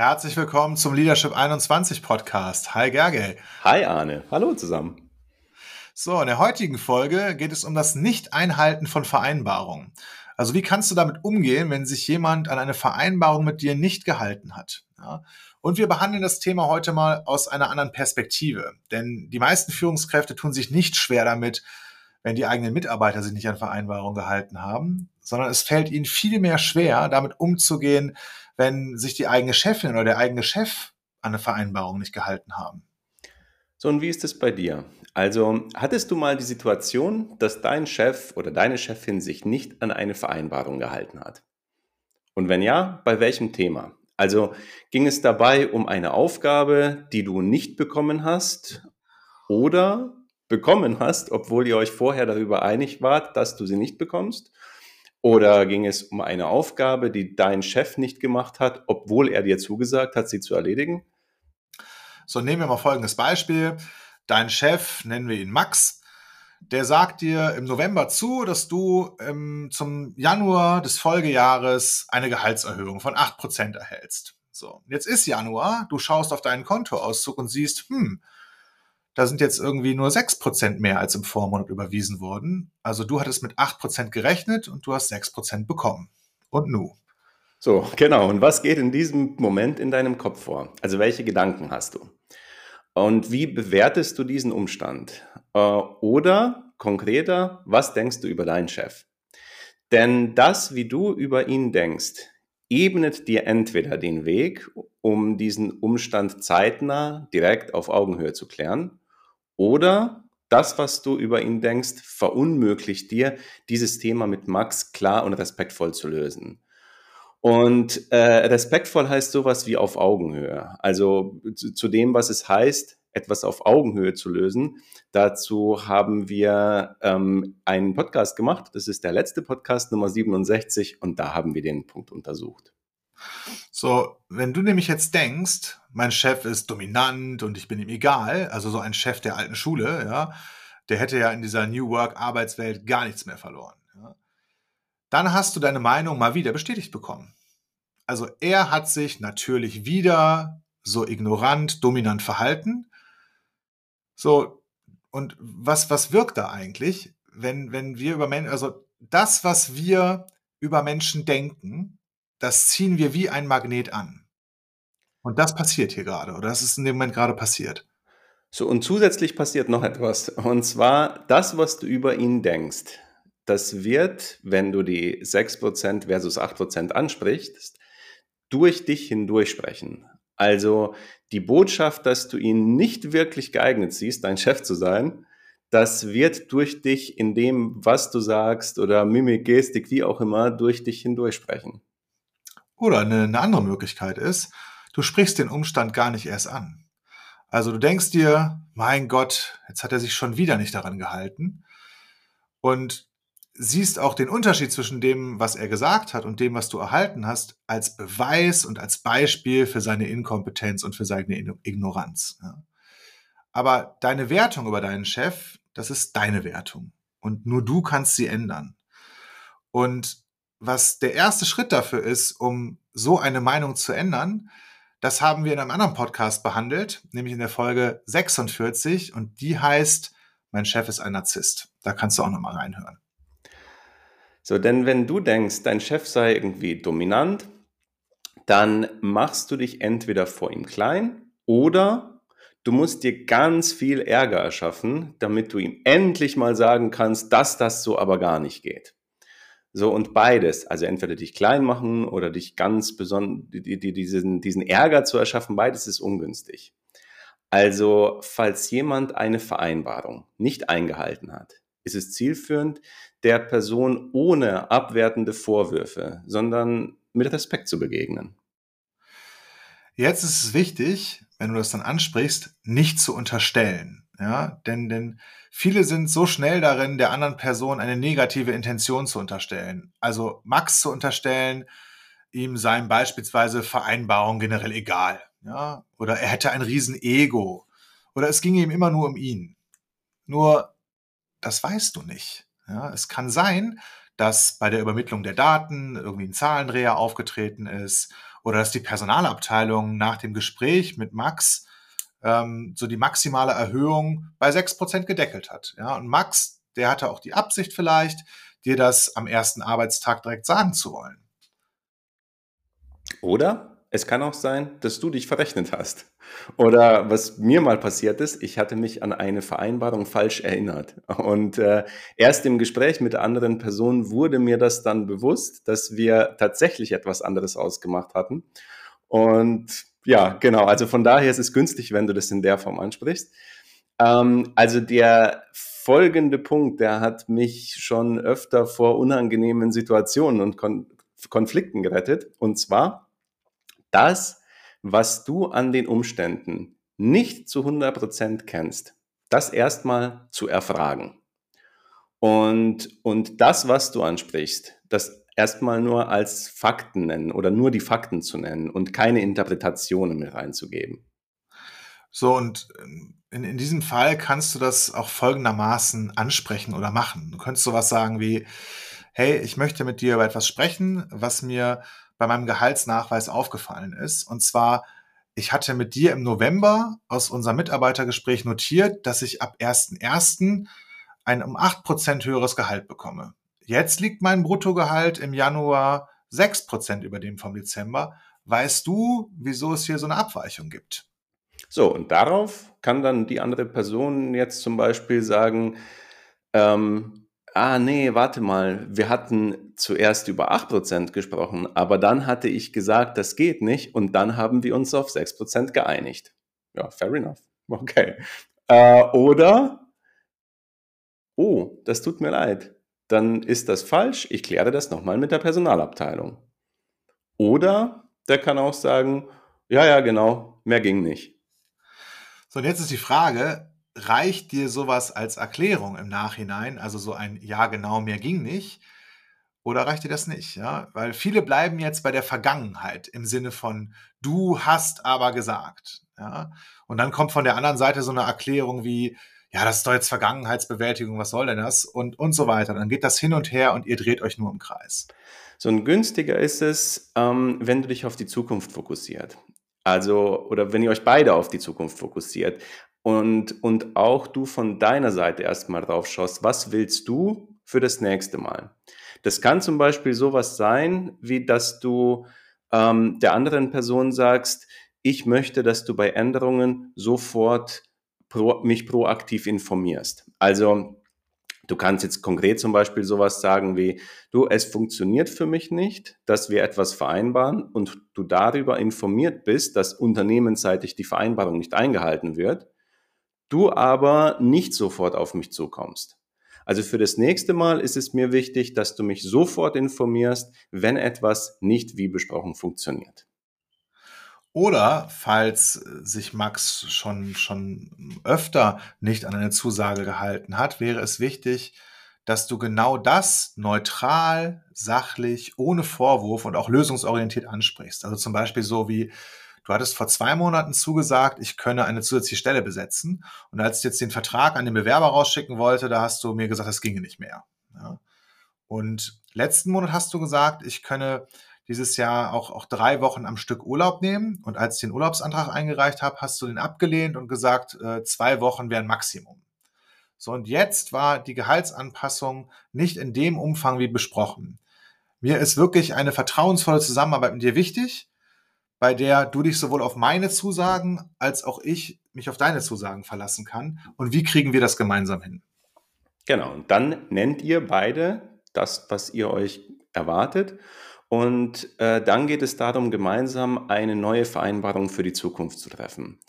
Herzlich willkommen zum Leadership 21 Podcast. Hi Gergely. Hi Arne. Hallo zusammen. So, in der heutigen Folge geht es um das Nicht-Einhalten von Vereinbarungen. Also wie kannst du damit umgehen, wenn sich jemand an eine Vereinbarung mit dir nicht gehalten hat? Ja? Und wir behandeln das Thema heute mal aus einer anderen Perspektive. Denn die meisten Führungskräfte tun sich nicht schwer damit, wenn die eigenen Mitarbeiter sich nicht an Vereinbarungen gehalten haben, sondern es fällt ihnen viel mehr schwer, damit umzugehen, wenn sich die eigene Chefin oder der eigene Chef an eine Vereinbarung nicht gehalten haben. So, und wie ist es bei dir? Also, hattest du mal die Situation, dass dein Chef oder deine Chefin sich nicht an eine Vereinbarung gehalten hat? Und wenn ja, bei welchem Thema? Also ging es dabei um eine Aufgabe, die du nicht bekommen hast oder bekommen hast, obwohl ihr euch vorher darüber einig wart, dass du sie nicht bekommst? Oder ging es um eine Aufgabe, die dein Chef nicht gemacht hat, obwohl er dir zugesagt hat, sie zu erledigen? So, nehmen wir mal folgendes Beispiel. Dein Chef, nennen wir ihn Max, der sagt dir im November zu, dass du ähm, zum Januar des Folgejahres eine Gehaltserhöhung von 8% erhältst. So, jetzt ist Januar, du schaust auf deinen Kontoauszug und siehst, hm, da sind jetzt irgendwie nur 6% mehr als im Vormonat überwiesen worden. Also du hattest mit 8% gerechnet und du hast 6% bekommen. Und nu? So, genau. Und was geht in diesem Moment in deinem Kopf vor? Also welche Gedanken hast du? Und wie bewertest du diesen Umstand? Äh, oder konkreter, was denkst du über deinen Chef? Denn das, wie du über ihn denkst, ebnet dir entweder den Weg, um diesen Umstand zeitnah direkt auf Augenhöhe zu klären, oder das, was du über ihn denkst, verunmöglicht dir, dieses Thema mit Max klar und respektvoll zu lösen. Und äh, respektvoll heißt sowas wie auf Augenhöhe. Also zu, zu, dem, was es heißt, etwas auf Augenhöhe zu lösen. Dazu haben wir ähm, einen Podcast gemacht. Das ist der letzte Podcast, Nummer 67, und da haben wir den Punkt untersucht. So, wenn du nämlich jetzt denkst, mein Chef ist dominant und ich bin ihm egal, also so ein Chef der alten Schule, ja, der hätte ja in dieser New Work Arbeitswelt gar nichts mehr verloren. Ja. Dann hast du deine Meinung mal wieder bestätigt bekommen. Also er hat sich natürlich wieder so ignorant, dominant verhalten. So, und was, was wirkt da eigentlich, wenn, wenn wir über Menschen, also das, was wir über Menschen denken, das ziehen wir wie ein Magnet an. Und das passiert hier gerade, oder das ist in dem Moment gerade passiert. So, und zusätzlich passiert noch etwas. Und zwar das, was du über ihn denkst. Das wird, wenn du die 6% versus 8% ansprichst, durch dich hindurch sprechen. Also die Botschaft, dass du ihn nicht wirklich geeignet siehst, dein Chef zu sein, das wird durch dich in dem, was du sagst oder Mimik, Gestik, wie auch immer, durch dich hindurch sprechen. Oder eine, eine andere Möglichkeit ist, du sprichst den Umstand gar nicht erst an. Also du denkst dir, mein Gott, jetzt hat er sich schon wieder nicht daran gehalten und siehst auch den Unterschied zwischen dem, was er gesagt hat und dem, was du erhalten hast, als Beweis und als Beispiel für seine Inkompetenz und für seine Ignoranz. Aber deine Wertung über deinen Chef, das ist deine Wertung und nur du kannst sie ändern. Und was der erste Schritt dafür ist, um so eine Meinung zu ändern, das haben wir in einem anderen Podcast behandelt, nämlich in der Folge 46 und die heißt Mein Chef ist ein Narzisst. Da kannst du auch nochmal reinhören. So, denn wenn du denkst, dein Chef sei irgendwie dominant, dann machst du dich entweder vor ihm klein oder du musst dir ganz viel Ärger erschaffen, damit du ihm endlich mal sagen kannst, dass das so aber gar nicht geht. So und beides, also entweder dich klein machen oder dich ganz besonders, die, die, diesen, diesen Ärger zu erschaffen, beides ist ungünstig. Also, falls jemand eine Vereinbarung nicht eingehalten hat, ist es zielführend, der Person ohne abwertende Vorwürfe, sondern mit Respekt zu begegnen. Jetzt ist es wichtig, wenn du das dann ansprichst, nicht zu unterstellen. Ja, denn, denn viele sind so schnell darin, der anderen Person eine negative Intention zu unterstellen. Also Max zu unterstellen, ihm seien beispielsweise Vereinbarungen generell egal. Ja, oder er hätte ein Riesen-Ego. Oder es ginge ihm immer nur um ihn. Nur, das weißt du nicht. Ja, es kann sein, dass bei der Übermittlung der Daten irgendwie ein Zahlendreher aufgetreten ist oder dass die Personalabteilung nach dem Gespräch mit Max ähm, so die maximale Erhöhung bei 6% gedeckelt hat. Ja, und Max, der hatte auch die Absicht vielleicht, dir das am ersten Arbeitstag direkt sagen zu wollen. Oder es kann auch sein, dass du dich verrechnet hast. Oder was mir mal passiert ist, ich hatte mich an eine Vereinbarung falsch erinnert. Und äh, erst im Gespräch mit anderen Personen wurde mir das dann bewusst, dass wir tatsächlich etwas anderes ausgemacht hatten. Und ja, genau. Also von daher ist es günstig, wenn du das in der Form ansprichst. Ähm, also der folgende Punkt, der hat mich schon öfter vor unangenehmen Situationen und Kon Konflikten gerettet. Und zwar das, was du an den Umständen nicht zu 100% kennst, das erstmal zu erfragen. Und, und das, was du ansprichst, das erstmal nur als Fakten nennen oder nur die Fakten zu nennen und keine Interpretationen mehr reinzugeben. So, und ähm, in, in diesem Fall kannst du das auch folgendermaßen ansprechen oder machen. Du könntest sowas sagen wie, hey, ich möchte mit dir über etwas sprechen, was mir bei meinem Gehaltsnachweis aufgefallen ist. Und zwar, ich hatte mit dir im November aus unserem Mitarbeitergespräch notiert, dass ich ab 1.1. ein um 8% höheres Gehalt bekomme. Jetzt liegt mein Bruttogehalt im Januar 6% über dem vom Dezember. Weißt du, wieso es hier so eine Abweichung gibt? So, und darauf kann dann die andere Person jetzt zum Beispiel sagen, ähm, ah nee, warte mal, wir hatten zuerst über 8% gesprochen, aber dann hatte ich gesagt, das geht nicht und dann haben wir uns auf 6% geeinigt. Ja, fair enough. Okay. Äh, oder, oh, das tut mir leid, dann ist das falsch, ich kläre das nochmal mit der Personalabteilung. Oder der kann auch sagen, ja, ja, genau, mehr ging nicht. So, und jetzt ist die Frage, reicht dir sowas als Erklärung im Nachhinein, also so ein Ja, genau, mehr ging nicht, oder reicht dir das nicht? Ja? Weil viele bleiben jetzt bei der Vergangenheit im Sinne von du hast aber gesagt. Ja? Und dann kommt von der anderen Seite so eine Erklärung wie, ja, das ist doch jetzt Vergangenheitsbewältigung, was soll denn das? Und, und so weiter. Dann geht das hin und her und ihr dreht euch nur im Kreis. So ein günstiger ist es, ähm, wenn du dich auf die Zukunft fokussiert. Also, oder wenn ihr euch beide auf die Zukunft fokussiert und, und auch du von deiner Seite erstmal drauf schaust, was willst du für das nächste Mal? Das kann zum Beispiel sowas sein, wie dass du ähm, der anderen Person sagst, ich möchte, dass du bei Änderungen sofort pro, mich proaktiv informierst. Also Du kannst jetzt konkret zum Beispiel sowas sagen wie, du, es funktioniert für mich nicht, dass wir etwas vereinbaren und du darüber informiert bist, dass unternehmensseitig die Vereinbarung nicht eingehalten wird, du aber nicht sofort auf mich zukommst. Also für das nächste Mal ist es mir wichtig, dass du mich sofort informierst, wenn etwas nicht wie besprochen funktioniert. Oder falls sich Max schon, schon öfter nicht an eine Zusage gehalten hat, wäre es wichtig, dass du genau das neutral, sachlich, ohne Vorwurf und auch lösungsorientiert ansprichst. Also zum Beispiel so wie, du hattest vor zwei Monaten zugesagt, ich könne eine zusätzliche Stelle besetzen. Und als ich jetzt den Vertrag an den Bewerber rausschicken wollte, da hast du mir gesagt, das ginge nicht mehr. Ja. Und letzten Monat hast du gesagt, ich könne dieses Jahr auch, auch drei Wochen am Stück Urlaub nehmen. Und als ich den Urlaubsantrag eingereicht habe, hast du den abgelehnt und gesagt, äh, zwei Wochen wären Maximum. So, und jetzt war die Gehaltsanpassung nicht in dem Umfang wie besprochen. Mir ist wirklich eine vertrauensvolle Zusammenarbeit mit dir wichtig, bei der du dich sowohl auf meine Zusagen als auch ich mich auf deine Zusagen verlassen kann. Und wie kriegen wir das gemeinsam hin? Genau, und dann nennt ihr beide das, was ihr euch erwartet. Und äh, dann geht es darum, gemeinsam eine neue Vereinbarung für die Zukunft zu treffen.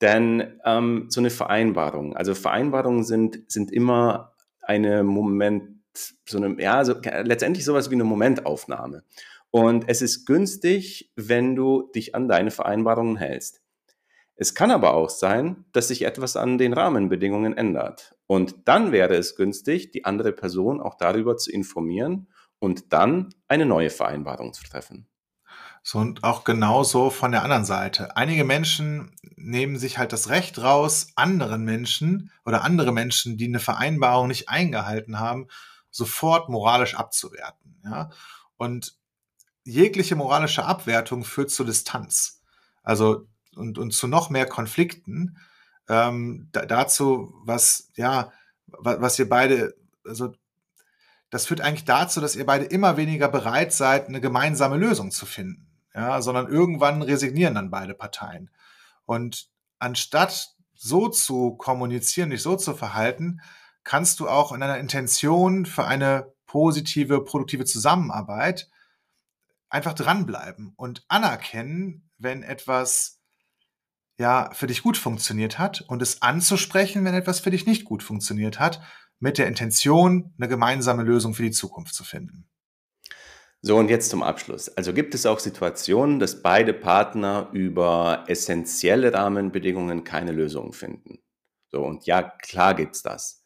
Denn ähm, so eine Vereinbarung, also Vereinbarungen sind, sind immer eine Moment, so eine, ja, so, letztendlich sowas wie eine Momentaufnahme. Und es ist günstig, wenn du dich an deine Vereinbarungen hältst. Es kann aber auch sein, dass sich etwas an den Rahmenbedingungen ändert. Und dann wäre es günstig, die andere Person auch darüber zu informieren und dann eine neue Vereinbarung zu treffen. So und auch genauso von der anderen Seite. Einige Menschen nehmen sich halt das Recht raus, anderen Menschen oder andere Menschen, die eine Vereinbarung nicht eingehalten haben, sofort moralisch abzuwerten. Ja? Und jegliche moralische Abwertung führt zu Distanz. Also und, und zu noch mehr Konflikten. Ähm, da, dazu, was, ja, was, was ihr beide, also das führt eigentlich dazu, dass ihr beide immer weniger bereit seid, eine gemeinsame Lösung zu finden. Ja, sondern irgendwann resignieren dann beide Parteien. Und anstatt so zu kommunizieren, dich so zu verhalten, kannst du auch in einer Intention für eine positive, produktive Zusammenarbeit einfach dranbleiben und anerkennen, wenn etwas ja für dich gut funktioniert hat und es anzusprechen, wenn etwas für dich nicht gut funktioniert hat, mit der Intention, eine gemeinsame Lösung für die Zukunft zu finden. So, und jetzt zum Abschluss. Also gibt es auch Situationen, dass beide Partner über essentielle Rahmenbedingungen keine Lösung finden. So, und ja, klar gibt es das.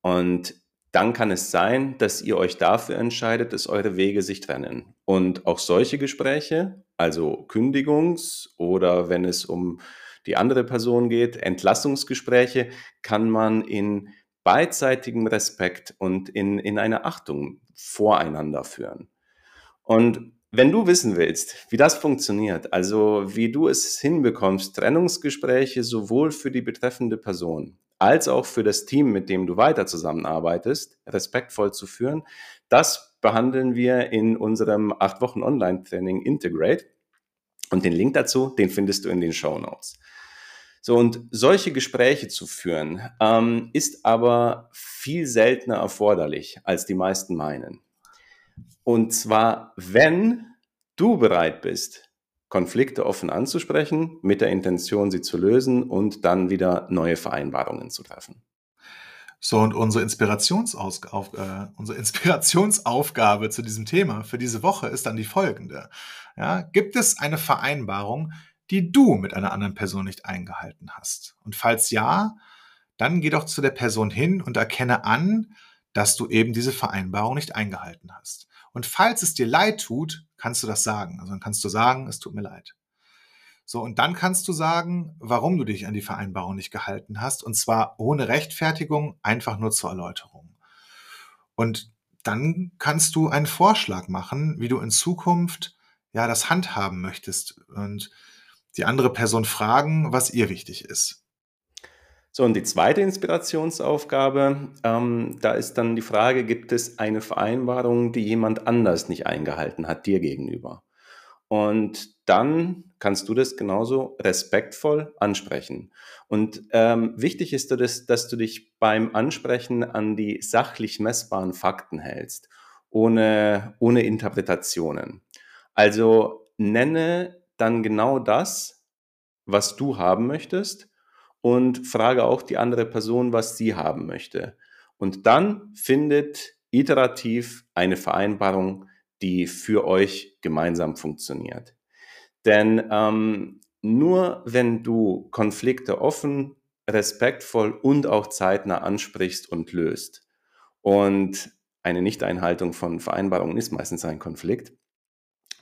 Und dann kann es sein, dass ihr euch dafür entscheidet, dass eure Wege sich trennen. Und auch solche Gespräche, also Kündigungs- oder wenn es um die andere Person geht, Entlassungsgespräche, kann man in beidseitigem Respekt und in, in einer Achtung voreinander führen. Und wenn du wissen willst, wie das funktioniert, also wie du es hinbekommst, Trennungsgespräche sowohl für die betreffende Person als auch für das Team, mit dem du weiter zusammenarbeitest, respektvoll zu führen, das behandeln wir in unserem acht Wochen Online-Training Integrate. Und den Link dazu, den findest du in den Show Notes. So, und solche Gespräche zu führen, ähm, ist aber viel seltener erforderlich, als die meisten meinen. Und zwar, wenn du bereit bist, Konflikte offen anzusprechen, mit der Intention, sie zu lösen und dann wieder neue Vereinbarungen zu treffen. So, und unsere, Inspirationsauf äh, unsere Inspirationsaufgabe zu diesem Thema für diese Woche ist dann die folgende. Ja, gibt es eine Vereinbarung, die du mit einer anderen Person nicht eingehalten hast? Und falls ja, dann geh doch zu der Person hin und erkenne an, dass du eben diese Vereinbarung nicht eingehalten hast. Und falls es dir leid tut, kannst du das sagen. Also dann kannst du sagen, es tut mir leid. So, und dann kannst du sagen, warum du dich an die Vereinbarung nicht gehalten hast. Und zwar ohne Rechtfertigung, einfach nur zur Erläuterung. Und dann kannst du einen Vorschlag machen, wie du in Zukunft ja das handhaben möchtest und die andere Person fragen, was ihr wichtig ist. So, und die zweite Inspirationsaufgabe, ähm, da ist dann die Frage, gibt es eine Vereinbarung, die jemand anders nicht eingehalten hat, dir gegenüber? Und dann kannst du das genauso respektvoll ansprechen. Und ähm, wichtig ist, dass, dass du dich beim Ansprechen an die sachlich messbaren Fakten hältst, ohne, ohne Interpretationen. Also nenne dann genau das, was du haben möchtest und frage auch die andere Person, was sie haben möchte. Und dann findet iterativ eine Vereinbarung, die für euch gemeinsam funktioniert. Denn ähm, nur wenn du Konflikte offen, respektvoll und auch zeitnah ansprichst und löst, und eine Nichteinhaltung von Vereinbarungen ist meistens ein Konflikt,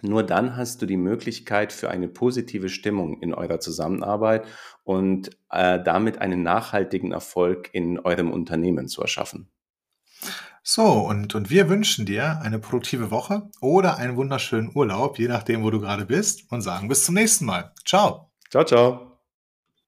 nur dann hast du die Möglichkeit für eine positive Stimmung in eurer Zusammenarbeit und äh, damit einen nachhaltigen Erfolg in eurem Unternehmen zu erschaffen. So, und, und wir wünschen dir eine produktive Woche oder einen wunderschönen Urlaub, je nachdem, wo du gerade bist, und sagen bis zum nächsten Mal. Ciao. Ciao, ciao.